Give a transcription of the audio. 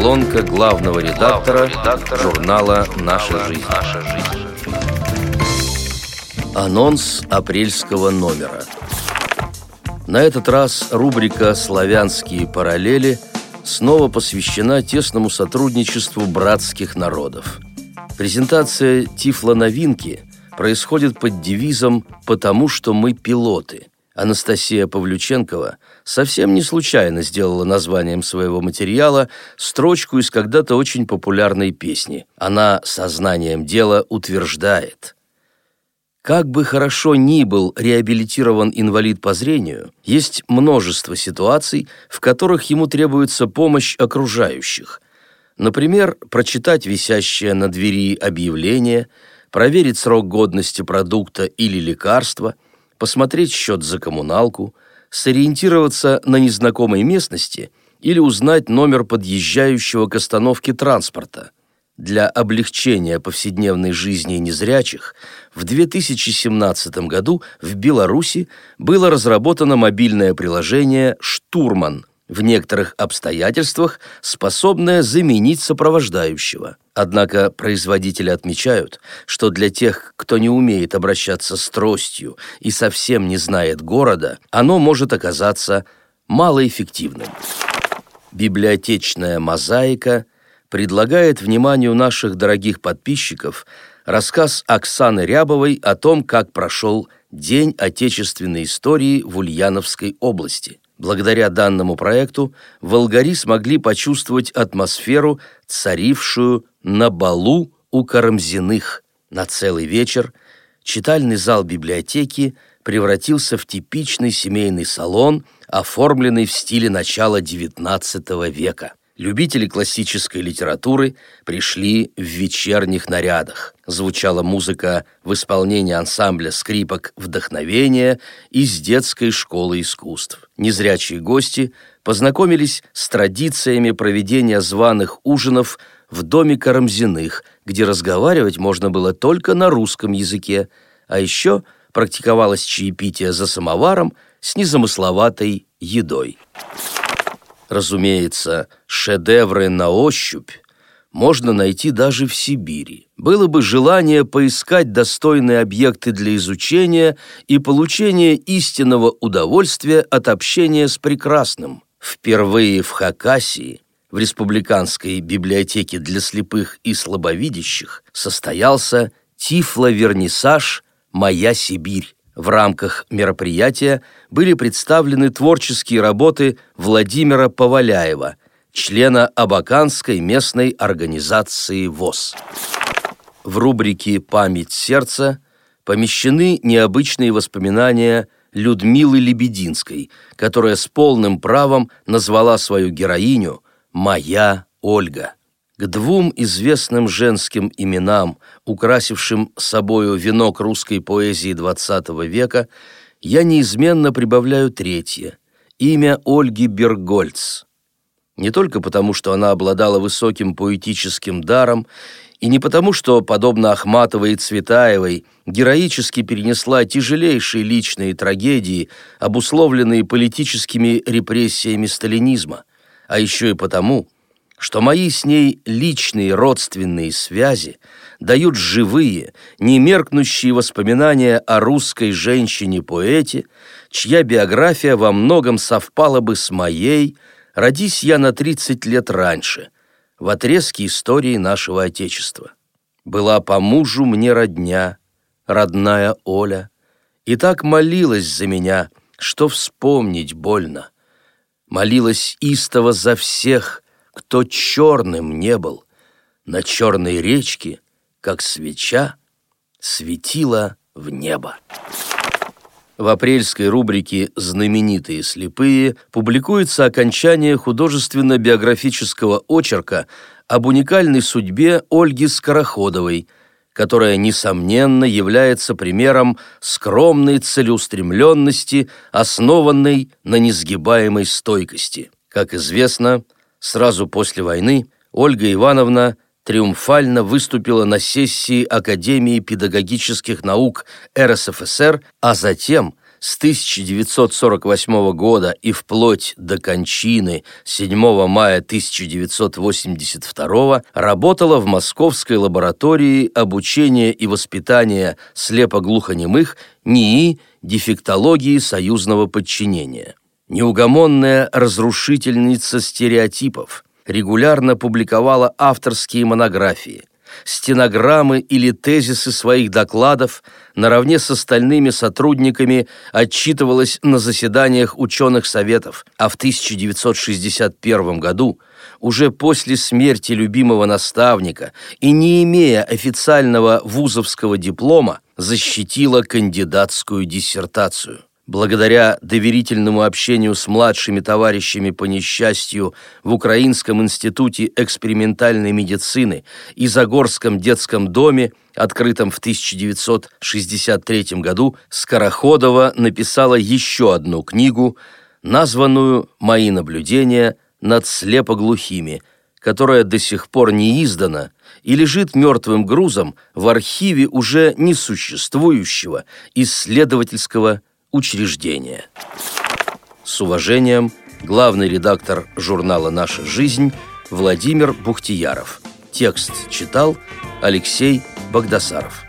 Колонка главного редактора, редактора журнала «Наша жизнь». «Наша жизнь». Анонс апрельского номера. На этот раз рубрика «Славянские параллели» снова посвящена тесному сотрудничеству братских народов. Презентация Тифло-новинки происходит под девизом «Потому что мы пилоты». Анастасия Павлюченкова совсем не случайно сделала названием своего материала строчку из когда-то очень популярной песни. Она сознанием дела утверждает – как бы хорошо ни был реабилитирован инвалид по зрению, есть множество ситуаций, в которых ему требуется помощь окружающих. Например, прочитать висящее на двери объявление, проверить срок годности продукта или лекарства, посмотреть счет за коммуналку, сориентироваться на незнакомой местности или узнать номер подъезжающего к остановке транспорта – для облегчения повседневной жизни незрячих в 2017 году в Беларуси было разработано мобильное приложение «Штурман», в некоторых обстоятельствах способное заменить сопровождающего. Однако производители отмечают, что для тех, кто не умеет обращаться с тростью и совсем не знает города, оно может оказаться малоэффективным. Библиотечная мозаика – предлагает вниманию наших дорогих подписчиков рассказ Оксаны Рябовой о том, как прошел День отечественной истории в Ульяновской области. Благодаря данному проекту волгари смогли почувствовать атмосферу, царившую на балу у Карамзиных. На целый вечер читальный зал библиотеки превратился в типичный семейный салон, оформленный в стиле начала XIX века любители классической литературы пришли в вечерних нарядах. Звучала музыка в исполнении ансамбля скрипок «Вдохновение» из детской школы искусств. Незрячие гости познакомились с традициями проведения званых ужинов в доме Карамзиных, где разговаривать можно было только на русском языке, а еще практиковалось чаепитие за самоваром с незамысловатой едой. Разумеется, шедевры на ощупь можно найти даже в Сибири. Было бы желание поискать достойные объекты для изучения и получения истинного удовольствия от общения с прекрасным. Впервые в Хакасии, в Республиканской библиотеке для слепых и слабовидящих, состоялся тифловернисаж «Моя Сибирь». В рамках мероприятия были представлены творческие работы Владимира Поваляева, члена Абаканской местной организации ВОЗ. В рубрике «Память сердца» помещены необычные воспоминания Людмилы Лебединской, которая с полным правом назвала свою героиню «Моя Ольга». К двум известным женским именам, украсившим собою венок русской поэзии XX века, я неизменно прибавляю третье – имя Ольги Бергольц. Не только потому, что она обладала высоким поэтическим даром, и не потому, что, подобно Ахматовой и Цветаевой, героически перенесла тяжелейшие личные трагедии, обусловленные политическими репрессиями сталинизма, а еще и потому – что мои с ней личные родственные связи дают живые, немеркнущие воспоминания о русской женщине-поэте, чья биография во многом совпала бы с моей, родись я на 30 лет раньше, в отрезке истории нашего Отечества. Была по мужу мне родня, родная Оля, и так молилась за меня, что вспомнить больно. Молилась истово за всех — кто черным не был, на черной речке, как свеча, светила в небо. В апрельской рубрике «Знаменитые слепые» публикуется окончание художественно-биографического очерка об уникальной судьбе Ольги Скороходовой, которая, несомненно, является примером скромной целеустремленности, основанной на несгибаемой стойкости. Как известно, Сразу после войны Ольга Ивановна триумфально выступила на сессии Академии педагогических наук РСФСР, а затем с 1948 года и вплоть до кончины 7 мая 1982 работала в Московской лаборатории обучения и воспитания слепоглухонемых НИИ дефектологии союзного подчинения. Неугомонная разрушительница стереотипов регулярно публиковала авторские монографии, стенограммы или тезисы своих докладов наравне с остальными сотрудниками отчитывалась на заседаниях ученых советов, а в 1961 году, уже после смерти любимого наставника и не имея официального вузовского диплома, защитила кандидатскую диссертацию благодаря доверительному общению с младшими товарищами по несчастью в Украинском институте экспериментальной медицины и Загорском детском доме, открытом в 1963 году, Скороходова написала еще одну книгу, названную «Мои наблюдения над слепоглухими», которая до сих пор не издана и лежит мертвым грузом в архиве уже несуществующего исследовательского учреждения. С уважением, главный редактор журнала «Наша жизнь» Владимир Бухтияров. Текст читал Алексей Богдасаров.